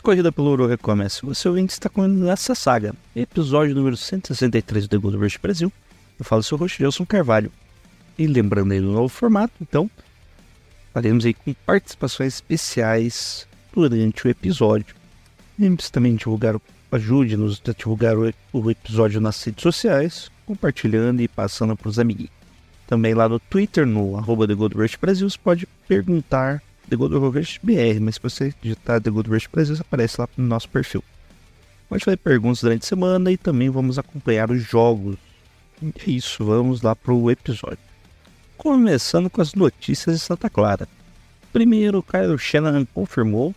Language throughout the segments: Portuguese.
Corrida pelo Ouro recomeça. Você ouvinte está com nessa saga. Episódio número 163 do The Good Rush Brasil. Eu falo seu host, Gelson Carvalho. E lembrando aí do novo formato, então, faremos aí com participações especiais durante o episódio. Lembre-se também de divulgar, ajude-nos a divulgar o, o episódio nas redes sociais, compartilhando e passando para os amiguinhos. Também lá no Twitter, no arroba The Rush Brasil, você pode perguntar The Good Rush BR, mas se você digitar The Good Rush Brasil, aparece lá no nosso perfil. Pode fazer perguntas durante a semana e também vamos acompanhar os jogos. É isso, vamos lá para o episódio. Começando com as notícias de Santa Clara. Primeiro, Kyle Shanahan confirmou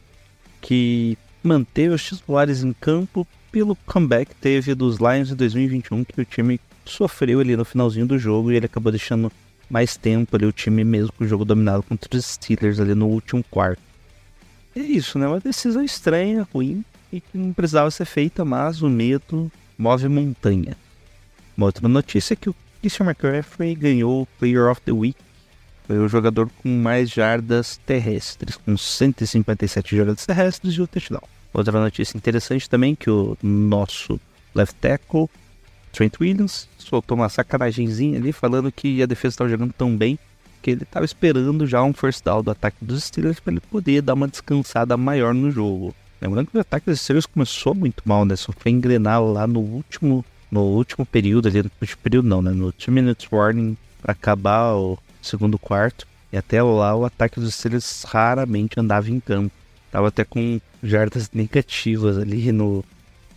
que manteve os titulares em campo pelo comeback teve dos Lions em 2021, que o time sofreu ali no finalzinho do jogo e ele acabou deixando mais tempo ali o time mesmo com o jogo dominado contra os Steelers ali no último quarto. É isso, né? Uma decisão estranha, ruim e que não precisava ser feita, mas o medo move montanha. Uma outra notícia é que o Christian McCaffrey ganhou o Player of the Week. Foi o jogador com mais jardas terrestres, com 157 jardas terrestres e o touchdown. Outra notícia interessante também que o nosso left tackle Trent Williams soltou uma sacanagemzinha ali falando que a defesa estava jogando tão bem que ele estava esperando já um first down do ataque dos Steelers para ele poder dar uma descansada maior no jogo. Lembrando que o ataque dos Steelers começou muito mal, né? Só foi engrenar lá no último, no último período, ali no último período não, né? No 2 minutes warning para acabar o segundo quarto. E até lá o ataque dos Steelers raramente andava em campo. Tava até com jardas negativas ali no,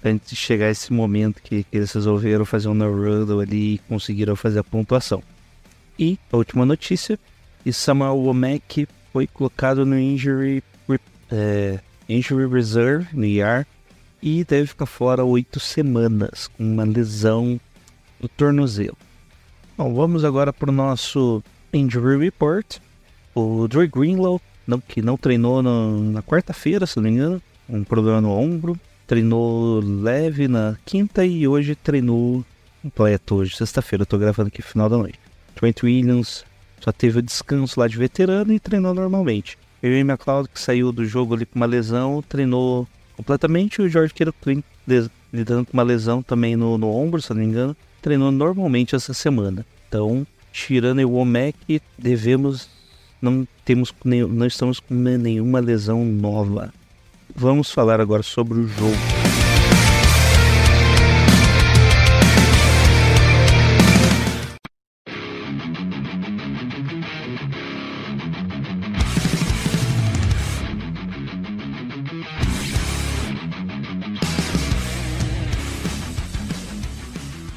antes de chegar esse momento que, que eles resolveram fazer um no-ruddle ali e conseguiram fazer a pontuação. E a última notícia, e Samuel Womack foi colocado no injury, é, injury reserve, no IR, e deve ficar fora oito semanas, com uma lesão no tornozelo. Bom, vamos agora para o nosso injury report. O Dre Greenlow, não, que não treinou no, na quarta-feira, se não me engano, um problema no ombro, treinou leve na quinta e hoje treinou completo. Hoje, sexta-feira, eu tô gravando aqui final da noite. Trent Williams só teve o descanso lá de veterano e treinou normalmente. O Amy McLeod, que saiu do jogo ali com uma lesão, treinou completamente. O George Kittle lidando com uma lesão também no, no ombro, se não me engano, treinou normalmente essa semana. Então, tirando o Womack, devemos. Não, temos, não estamos com nenhuma lesão nova. Vamos falar agora sobre o jogo.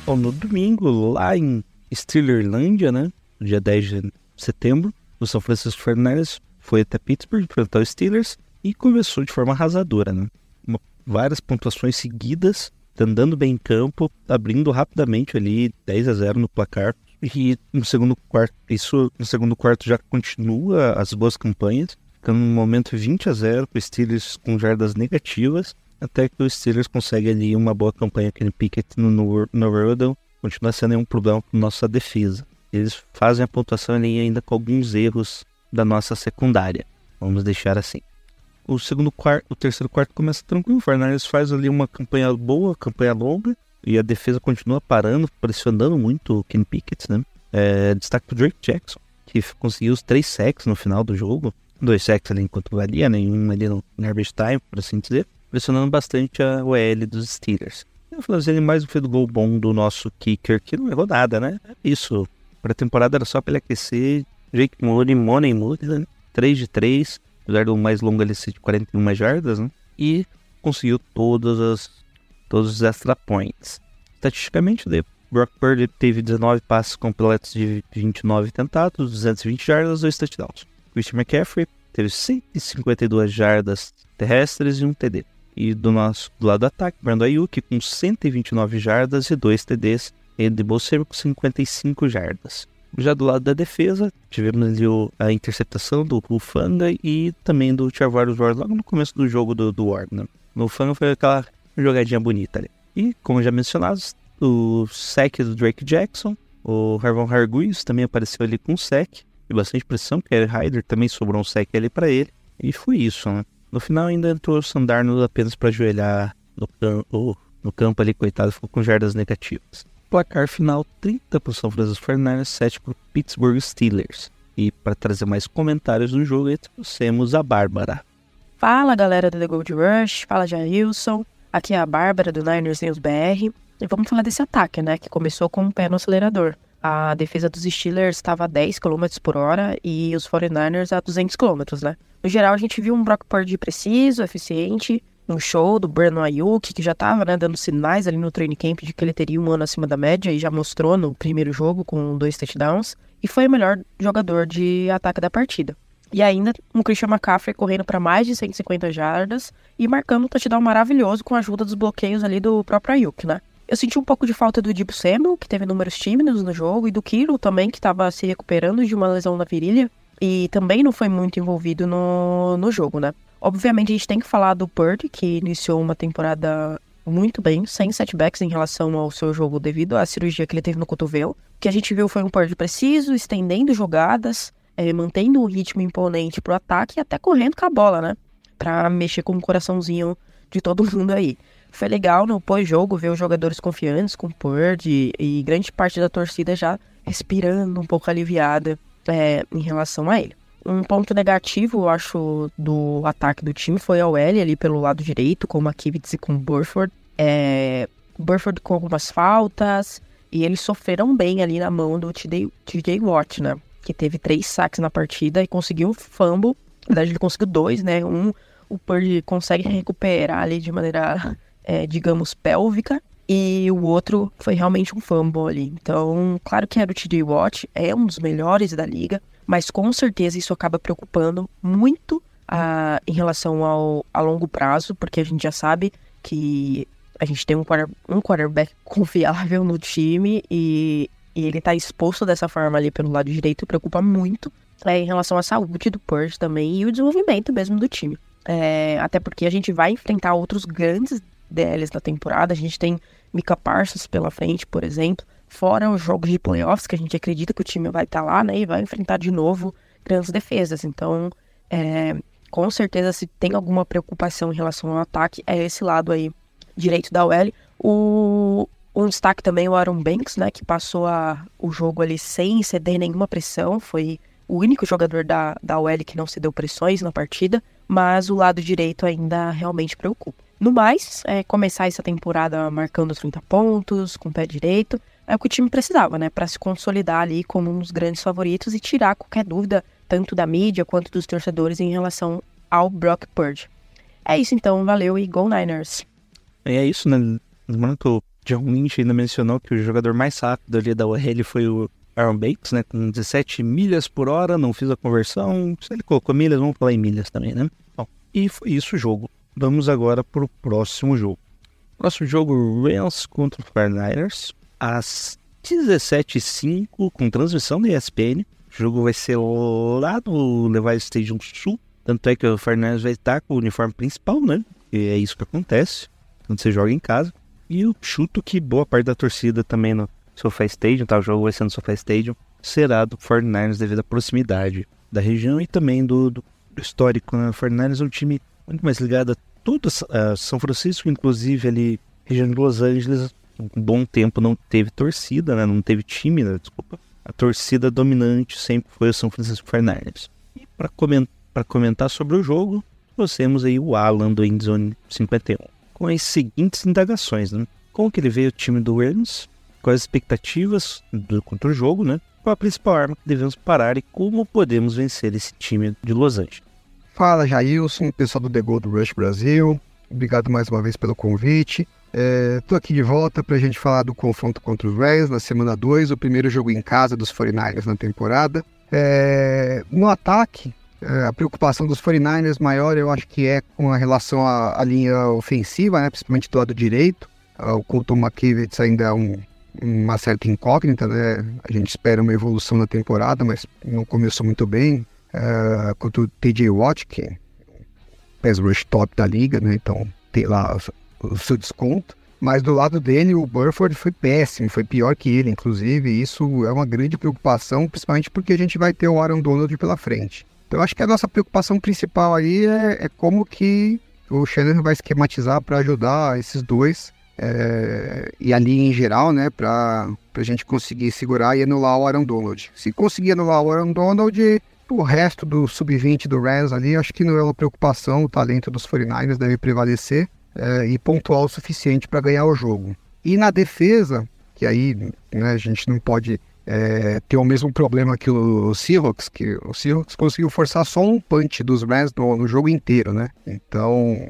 Bom, no domingo, lá em Steelerlândia, né? Dia 10 de setembro, o São Francisco Fernandes foi até Pittsburgh enfrentar os Steelers e começou de forma arrasadora, né? Uma, várias pontuações seguidas, andando bem em campo, abrindo rapidamente ali 10 a 0 no placar. E no segundo quarto, isso no segundo quarto já continua as boas campanhas, ficando no momento 20 a 0 para o Steelers com jardas negativas, até que o Steelers consegue ali uma boa campanha aqui no Pickett no, no, no continua sendo um problema para nossa defesa. Eles fazem a pontuação ali ainda com alguns erros da nossa secundária, vamos deixar assim o segundo quarto, o terceiro quarto começa tranquilo. O Fernandes faz ali uma campanha boa, campanha longa, e a defesa continua parando, pressionando muito o Ken Pickett, né? É, destaque pro Drake Jackson, que conseguiu os três sacks no final do jogo. Dois sacks ali enquanto valia, nenhum ali no garbage time, por assim dizer. Pressionando bastante a OL dos Steelers. Eu falei mais um field goal bom do nosso kicker, que não errou nada, né? É isso. Para a temporada era só para ele aquecer. Jake Moody, Money Moody, né? 3 de 3 apesar do mais longo ele ser de 41 jardas, né? E conseguiu todas as, todos os extra points. Estatisticamente, o Brock Purdy teve 19 passes completos de 29 tentados, 220 jardas, 2 touchdowns. Christian McCaffrey teve 152 jardas terrestres e um TD. E do nosso do lado do ataque, Brandon Ayuk com 129 jardas e 2 TDs. E de Bolseiro com 55 jardas. Já do lado da defesa, tivemos ali o, a interceptação do Rufanga e também do Charvarius Ward logo no começo do jogo do, do Ward. Né? O Rufanga foi aquela jogadinha bonita ali. E, como já mencionado, o sec do Drake Jackson, o Harvon Harguiz também apareceu ali com sec e bastante pressão, porque o Ryder também sobrou um sec ali para ele. E foi isso, né? No final ainda entrou o Sandarno apenas para ajoelhar no, oh, no campo ali, coitado, ficou com jardas negativas. Placar final 30 para o São Francisco 49ers, 7 para o Pittsburgh Steelers. E para trazer mais comentários do jogo, trouxemos a Bárbara. Fala galera do The Gold Rush, fala Jailson, aqui é a Bárbara do Niners News BR. E vamos falar desse ataque, né, que começou com o um pé no acelerador. A defesa dos Steelers estava a 10 km por hora e os 49ers a 200 km, né? No geral, a gente viu um Brock Purdy preciso, eficiente, um show do Brandon Ayuk, que já estava né, dando sinais ali no training camp de que ele teria um ano acima da média e já mostrou no primeiro jogo com dois touchdowns. E foi o melhor jogador de ataque da partida. E ainda um Christian McCaffrey correndo para mais de 150 jardas e marcando um touchdown maravilhoso com a ajuda dos bloqueios ali do próprio Ayuk, né? Eu senti um pouco de falta do Deep Samuel, que teve números tímidos no jogo, e do Kiro também, que estava se recuperando de uma lesão na virilha e também não foi muito envolvido no, no jogo, né? Obviamente a gente tem que falar do Purdy, que iniciou uma temporada muito bem, sem setbacks em relação ao seu jogo devido à cirurgia que ele teve no cotovelo. O que a gente viu foi um Purdy preciso, estendendo jogadas, é, mantendo um ritmo imponente pro ataque e até correndo com a bola, né? Pra mexer com o coraçãozinho de todo mundo aí. Foi legal no pós-jogo ver os jogadores confiantes com o Purdy e grande parte da torcida já respirando um pouco aliviada é, em relação a ele. Um ponto negativo, eu acho, do ataque do time foi a OL ali pelo lado direito, com McKivitz e com Burford. É, Burford com algumas faltas, e eles sofreram bem ali na mão do TJ Watt, né? Que teve três saques na partida e conseguiu um fumble. Na verdade, ele conseguiu dois, né? Um, o Purdy consegue recuperar ali de maneira, é, digamos, pélvica. E o outro foi realmente um fumble ali. Então, claro que era o TJ Watt, é um dos melhores da liga mas com certeza isso acaba preocupando muito a, em relação ao a longo prazo, porque a gente já sabe que a gente tem um, um quarterback confiável no time e, e ele tá exposto dessa forma ali pelo lado direito preocupa muito é, em relação à saúde do Purge também e o desenvolvimento mesmo do time. É, até porque a gente vai enfrentar outros grandes DLs da temporada, a gente tem Mika Parsons pela frente, por exemplo, Fora os jogos de playoffs, que a gente acredita que o time vai estar tá lá, né? E vai enfrentar de novo grandes defesas. Então, é, com certeza, se tem alguma preocupação em relação ao ataque, é esse lado aí direito da OL. O, um destaque também o Aaron Banks, né? Que passou a, o jogo ali sem ceder nenhuma pressão. Foi o único jogador da, da OL que não cedeu pressões na partida. Mas o lado direito ainda realmente preocupa. No mais, é começar essa temporada marcando 30 pontos, com o pé direito é o que o time precisava, né? Para se consolidar ali como um dos grandes favoritos e tirar qualquer dúvida, tanto da mídia quanto dos torcedores, em relação ao Brock Purge. É isso então, valeu e Go Niners! E é isso, né? Lembrando que o John Lynch ainda mencionou que o jogador mais rápido ali da OL foi o Aaron Bates, né? Com 17 milhas por hora, não fiz a conversão. Se ele colocou milhas, vamos falar em milhas também, né? Bom, e foi isso o jogo. Vamos agora para o próximo jogo. Próximo jogo, Rams contra o 49ers às 17h05 com transmissão da ESPN. O jogo vai ser lá no Levi Stadium Sul. Tanto é que o Fernandes vai estar com o uniforme principal, né? E é isso que acontece quando você joga em casa. E eu chuto que boa parte da torcida também no SoFi Stadium, tá? O jogo vai ser no SoFi Stadium, será do 49ers devido à proximidade da região e também do, do histórico. Né? O 49ers é um time muito mais ligado a todo uh, São Francisco, inclusive ali região de Los Angeles, um bom tempo não teve torcida, né? Não teve time, né? Desculpa. A torcida dominante sempre foi o São Francisco Fernandes. E para comentar, comentar sobre o jogo, trouxemos aí o Alan do Endzone 51. Com as seguintes indagações, né? Como que ele veio o time do Rams? Quais as expectativas do, contra o jogo, né? Qual a principal arma que devemos parar e como podemos vencer esse time de Los Angeles? Fala, Jailson, pessoal do The Gold Rush Brasil. Obrigado mais uma vez pelo convite. Estou é, aqui de volta para a gente falar do confronto contra os Rams na semana 2, o primeiro jogo em casa dos 49ers na temporada. É, no ataque, é, a preocupação dos 49ers maior eu acho que é com a relação à, à linha ofensiva, né, principalmente do lado direito. É, o Colton McKivitz ainda é um, uma certa incógnita, né? A gente espera uma evolução na temporada, mas não começou muito bem. É, quanto o TJ Watt, que é o pass rush top da liga, né? Então tem lá o seu desconto. Mas do lado dele, o Burford foi péssimo, foi pior que ele, inclusive. Isso é uma grande preocupação, principalmente porque a gente vai ter o Aaron Donald pela frente. Então acho que a nossa preocupação principal aí é, é como que o Shannon vai esquematizar para ajudar esses dois é, e ali em geral, né, para a gente conseguir segurar e anular o Aaron Donald. Se conseguir anular o Aaron Donald, o resto do sub-20 do Rams ali, acho que não é uma preocupação, o talento dos 49ers deve prevalecer é, e pontuar o suficiente para ganhar o jogo. E na defesa, que aí né, a gente não pode é, ter o mesmo problema que o Seahawks, que o Seahawks conseguiu forçar só um punch dos Rams no, no jogo inteiro, né? Então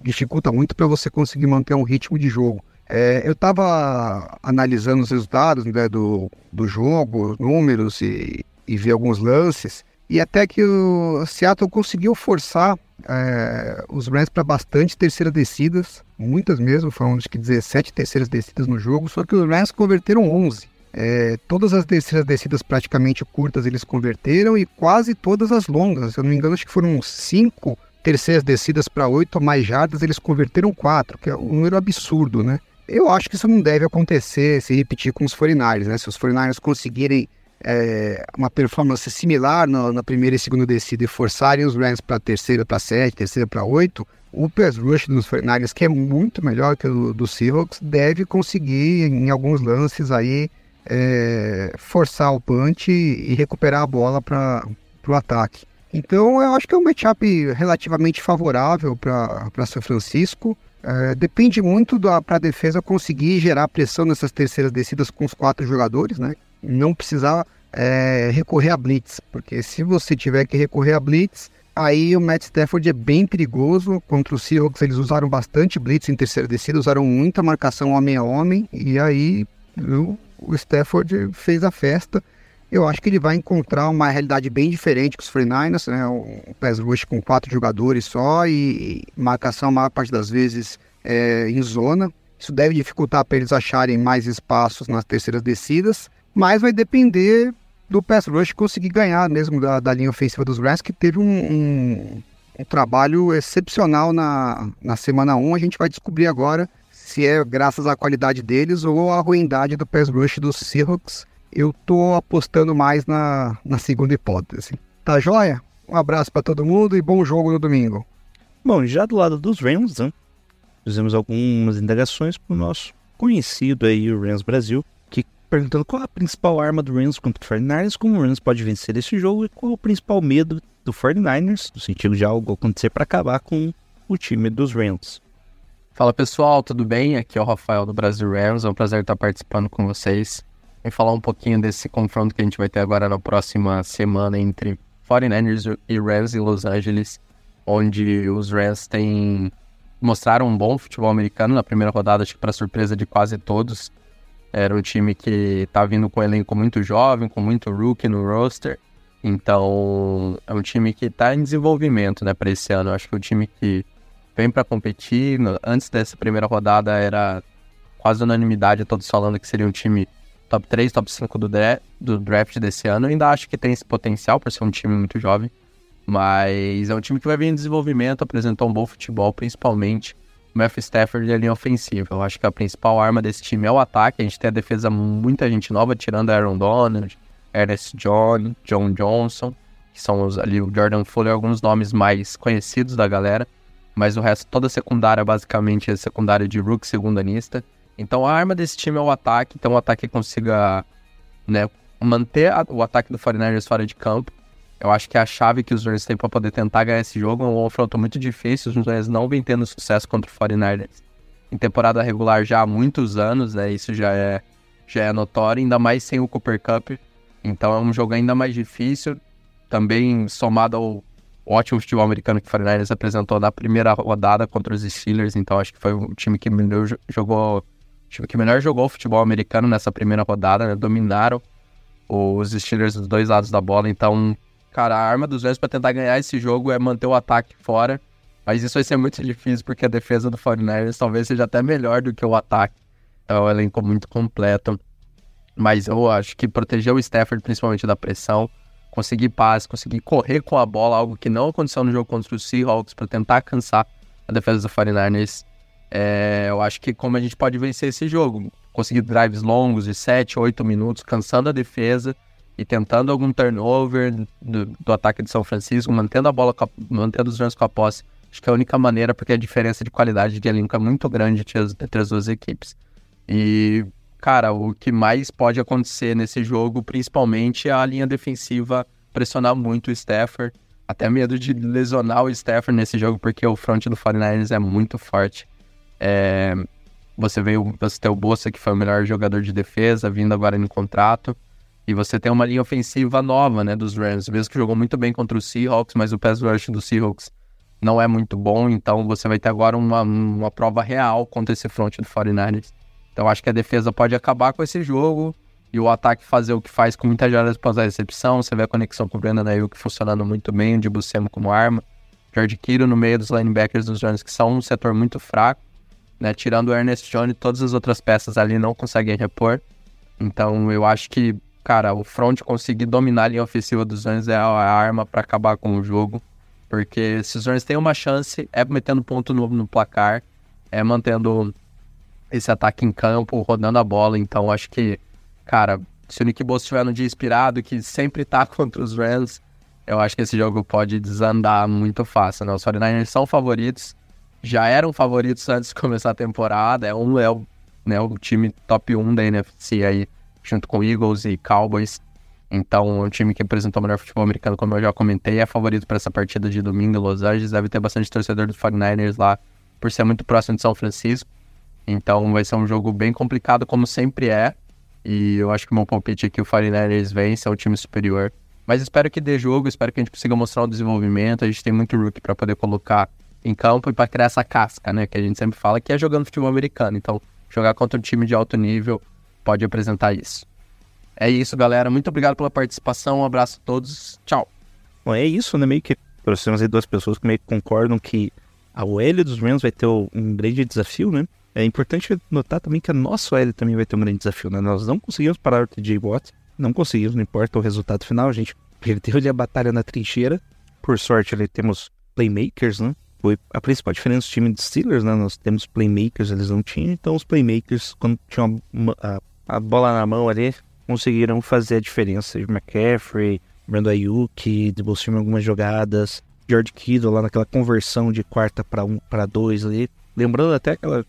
dificulta muito para você conseguir manter um ritmo de jogo. É, eu estava analisando os resultados né, do, do jogo, números e, e ver alguns lances, e até que o Seattle conseguiu forçar é, os Rams para bastante terceiras descidas, muitas mesmo, foram acho que 17 terceiras descidas no jogo, só que os Rams converteram 11. É, todas as terceiras descidas praticamente curtas eles converteram e quase todas as longas, se eu não me engano, acho que foram 5 terceiras descidas para 8 ou mais jardas, eles converteram 4, que é um número absurdo, né? Eu acho que isso não deve acontecer, se repetir com os 49ers, né? Se os 49ers conseguirem é, uma performance similar na primeira e segunda descida e forçarem os Rams para terceira para 7, terceira para 8, o pass rush dos 49ers, que é muito melhor que o do Seahawks, deve conseguir em alguns lances aí é, forçar o punch e recuperar a bola para o ataque. Então eu acho que é um matchup relativamente favorável para São Francisco. É, depende muito para a defesa conseguir gerar pressão nessas terceiras descidas com os quatro jogadores, né? Não precisar é, recorrer a blitz, porque se você tiver que recorrer a blitz, aí o Matt Stafford é bem perigoso. Contra o Seahawks eles usaram bastante blitz em terceira descida, usaram muita marcação homem a homem, e aí o, o Stafford fez a festa eu acho que ele vai encontrar uma realidade bem diferente com os 49ers, né? Um pass rush com quatro jogadores só e marcação a maior parte das vezes é, em zona. Isso deve dificultar para eles acharem mais espaços nas terceiras descidas, mas vai depender do pass rush conseguir ganhar mesmo da, da linha ofensiva dos Rams, que teve um, um, um, trabalho excepcional na, na semana 1. A gente vai descobrir agora se é graças à qualidade deles ou à ruindade do pass rush dos Seahawks eu tô apostando mais na, na segunda hipótese. Tá joia? Um abraço para todo mundo e bom jogo no domingo. Bom, já do lado dos Rams, né, fizemos algumas indagações para o nosso conhecido aí, o Rams Brasil, perguntando qual a principal arma do Rams contra o 49ers, como o Rams pode vencer esse jogo e qual o principal medo do 49ers, no sentido de algo acontecer para acabar com o time dos Rams. Fala pessoal, tudo bem? Aqui é o Rafael do Brasil Rams, é um prazer estar participando com vocês e falar um pouquinho desse confronto que a gente vai ter agora na próxima semana entre 49ers e Rams em Los Angeles, onde os Rams têm mostraram um bom futebol americano na primeira rodada, acho que para surpresa de quase todos. Era um time que está vindo com um elenco muito jovem, com muito rookie no roster. Então, é um time que está em desenvolvimento, né, para esse ano. acho que é um time que vem para competir. Antes dessa primeira rodada era quase unanimidade, todos falando que seria um time top 3, top 5 do, dra do draft desse ano. Eu ainda acho que tem esse potencial para ser um time muito jovem. Mas é um time que vai vir em desenvolvimento, apresentou um bom futebol, principalmente Matthew Stafford e a linha ofensiva. Eu acho que a principal arma desse time é o ataque. A gente tem a defesa muita gente nova, tirando Aaron Donald, Ernest John, John Johnson, que são os, ali o Jordan Fuller, alguns nomes mais conhecidos da galera. Mas o resto, toda a secundária, basicamente, é secundária de Rook, segundanista. Então a arma desse time é o ataque, então o ataque consiga né, manter a, o ataque do 49ers fora de campo. Eu acho que a chave que os Rams têm para poder tentar ganhar esse jogo. É um confronto muito difícil, os Rams não vem tendo sucesso contra o 49ers em temporada regular já há muitos anos, né? Isso já é, já é notório, ainda mais sem o Cooper Cup. Então é um jogo ainda mais difícil, também somado ao ótimo futebol americano que o 49ers apresentou na primeira rodada contra os Steelers. Então acho que foi um time que jogou time que melhor jogou o futebol americano nessa primeira rodada, né? Dominaram os Steelers dos dois lados da bola. Então, cara, a arma dos Rams para tentar ganhar esse jogo é manter o ataque fora. Mas isso vai ser muito difícil porque a defesa do 49ers talvez seja até melhor do que o ataque. É um elenco muito completo. Mas eu acho que proteger o Stafford, principalmente da pressão, conseguir passe, conseguir correr com a bola, algo que não aconteceu no jogo contra os Seahawks, para tentar cansar a defesa do 49ers, é, eu acho que como a gente pode vencer esse jogo, conseguir drives longos de 7, 8 minutos, cansando a defesa e tentando algum turnover do, do ataque de São Francisco, mantendo a bola, a, mantendo os Rams com a posse. Acho que é a única maneira, porque a diferença de qualidade de elenco é muito grande entre as duas equipes. E, cara, o que mais pode acontecer nesse jogo, principalmente, é a linha defensiva pressionar muito o Stafford. Até medo de lesionar o Stafford nesse jogo, porque o front do 49ers é muito forte. É, você veio, você tem o Bolsa, que foi o melhor jogador de defesa, vindo agora no contrato. E você tem uma linha ofensiva nova, né, dos Rams, mesmo que jogou muito bem contra os Seahawks, mas o pass rush dos Seahawks não é muito bom, então você vai ter agora uma, uma prova real contra esse front do 49ers. Então acho que a defesa pode acabar com esse jogo e o ataque fazer o que faz com muitas jardas após a recepção. Você vê a conexão com o Brandon Ayuk funcionando muito bem, o de Buscemo como arma. George Kiro no meio dos linebackers dos Rams, que são um setor muito fraco. Né? Tirando o Ernest Jones, todas as outras peças ali não conseguem repor. Então eu acho que cara, o front conseguir dominar a linha ofensiva dos Rams é a arma para acabar com o jogo. Porque se os Rams têm uma chance, é metendo ponto novo no placar, é mantendo esse ataque em campo, rodando a bola. Então acho que, cara, se o Nick Bosa estiver no dia inspirado, que sempre tá contra os Rams, eu acho que esse jogo pode desandar muito fácil. Né? Os 49ers são favoritos, já eram favoritos antes de começar a temporada. É, um, é o, né, o time top 1 da NFC aí junto com Eagles e Cowboys. Então, é um time que apresentou o melhor futebol americano, como eu já comentei, é favorito para essa partida de domingo em Los Angeles. Deve ter bastante torcedor dos 49ers lá, por ser muito próximo de São Francisco. Então, vai ser um jogo bem complicado, como sempre é. E eu acho que o meu palpite aqui, o 49ers vence, é o time superior. Mas espero que dê jogo, espero que a gente consiga mostrar o desenvolvimento. A gente tem muito rookie para poder colocar em campo e para criar essa casca, né? Que a gente sempre fala que é jogando futebol americano. Então, jogar contra um time de alto nível pode apresentar isso. É isso, galera. Muito obrigado pela participação. Um abraço a todos. Tchau. Bom, é isso, né? Meio que trouxemos aí duas pessoas que meio que concordam que a OL dos Rams vai ter um grande desafio, né? É importante notar também que a nossa OL também vai ter um grande desafio, né? Nós não conseguimos parar o TJ Watt, não conseguimos, não importa o resultado final, a gente perdeu ali a batalha na trincheira. Por sorte, ali temos playmakers, né? Foi a principal diferença do time de Steelers, né? Nós temos playmakers, eles não tinham, então os playmakers, quando tinham a a bola na mão ali, conseguiram fazer a diferença. McCaffrey, Brando Ayuk, de em algumas jogadas, George Kittle lá naquela conversão de quarta para um para dois ali. Lembrando até aquela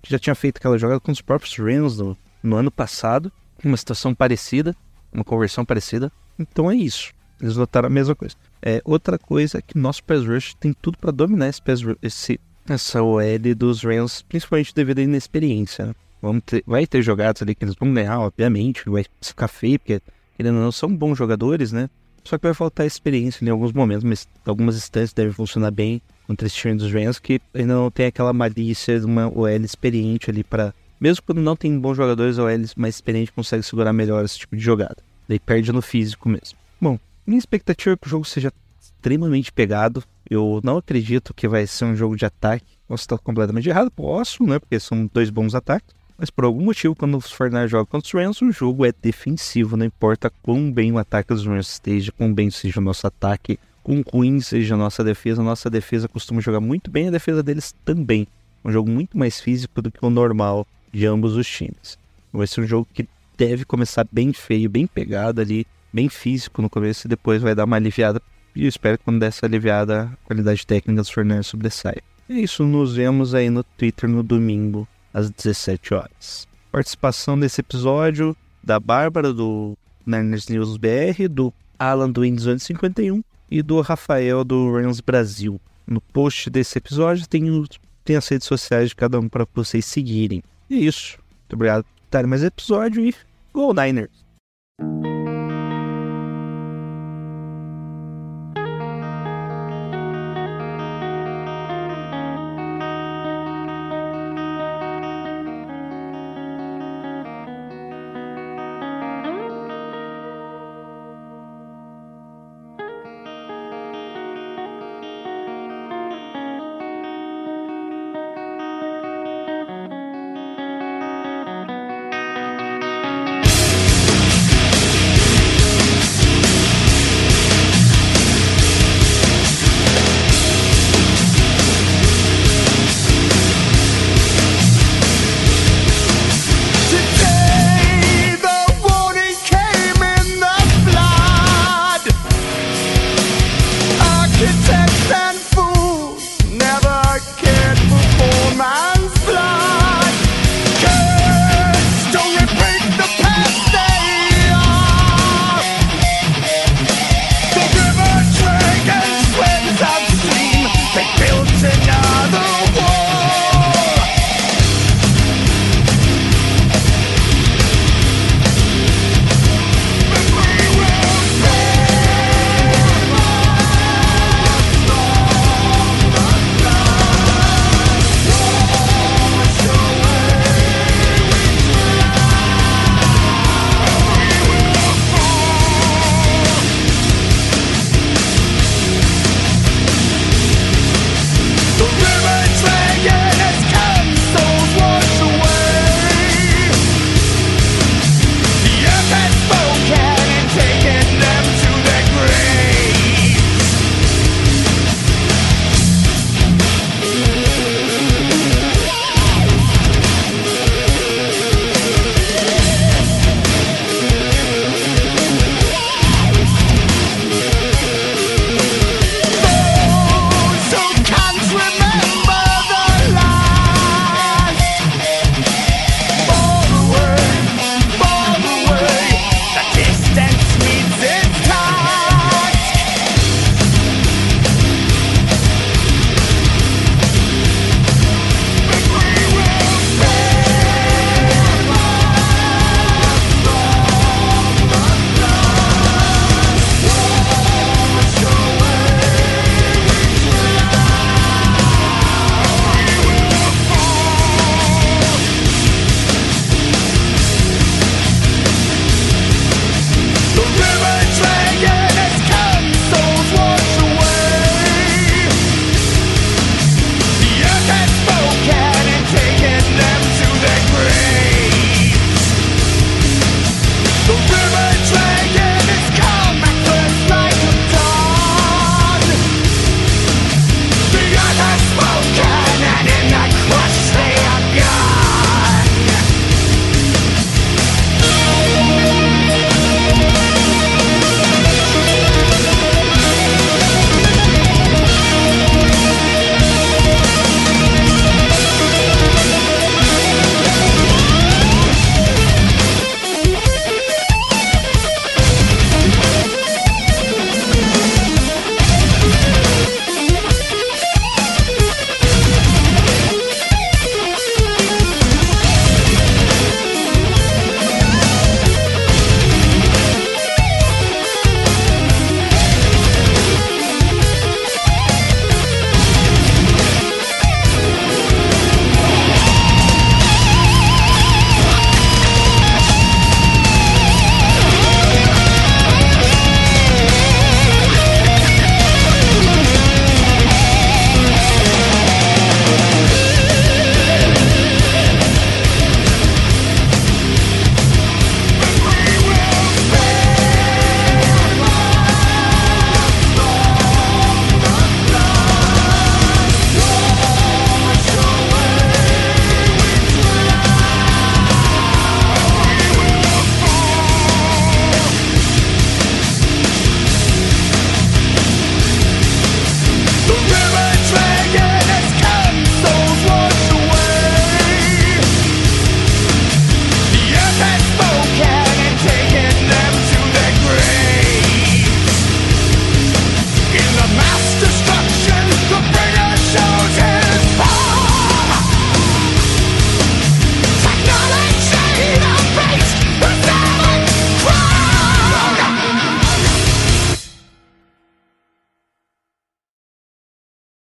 que já tinha feito aquela jogada com os próprios Rams no, no ano passado, uma situação parecida, uma conversão parecida. Então é isso. Eles notaram a mesma coisa. É, outra coisa é que nosso pass rush tem tudo para dominar esse pass rush, esse, essa OL dos Rams, principalmente devido à inexperiência. Né? Vamos ter, vai ter jogadas ali que eles vão ganhar, obviamente, vai ficar feio, porque eles não são bons jogadores, né? Só que vai faltar experiência em alguns momentos, mas algumas instâncias devem funcionar bem contra esse time dos Rams, que ainda não tem aquela malícia de uma OL experiente ali para Mesmo quando não tem bons jogadores, a OL mais experiente consegue segurar melhor esse tipo de jogada. Daí perde no físico mesmo. Bom, minha expectativa é que o jogo seja extremamente pegado. Eu não acredito que vai ser um jogo de ataque. Posso estar completamente errado? Posso, né? Porque são dois bons ataques. Mas por algum motivo, quando os Fortnite jogam contra os Rams, o jogo é defensivo, não importa quão bem o ataque dos Rams esteja, quão bem seja o nosso ataque, quão ruim seja a nossa defesa. Nossa defesa costuma jogar muito bem, a defesa deles também. Um jogo muito mais físico do que o normal de ambos os times. Vai ser um jogo que deve começar bem feio, bem pegado ali, bem físico no começo e depois vai dar uma aliviada. E eu espero que quando der essa aliviada, a qualidade técnica dos Fortnite sobressaia. É isso, nos vemos aí no Twitter no domingo às 17 horas. Participação nesse episódio da Bárbara do Niners News BR, do Alan do Windows 251 e do Rafael do Rams Brasil. No post desse episódio tem, o, tem as redes sociais de cada um para vocês seguirem. E é isso. Muito obrigado por estarem mais episódio e Go Niners!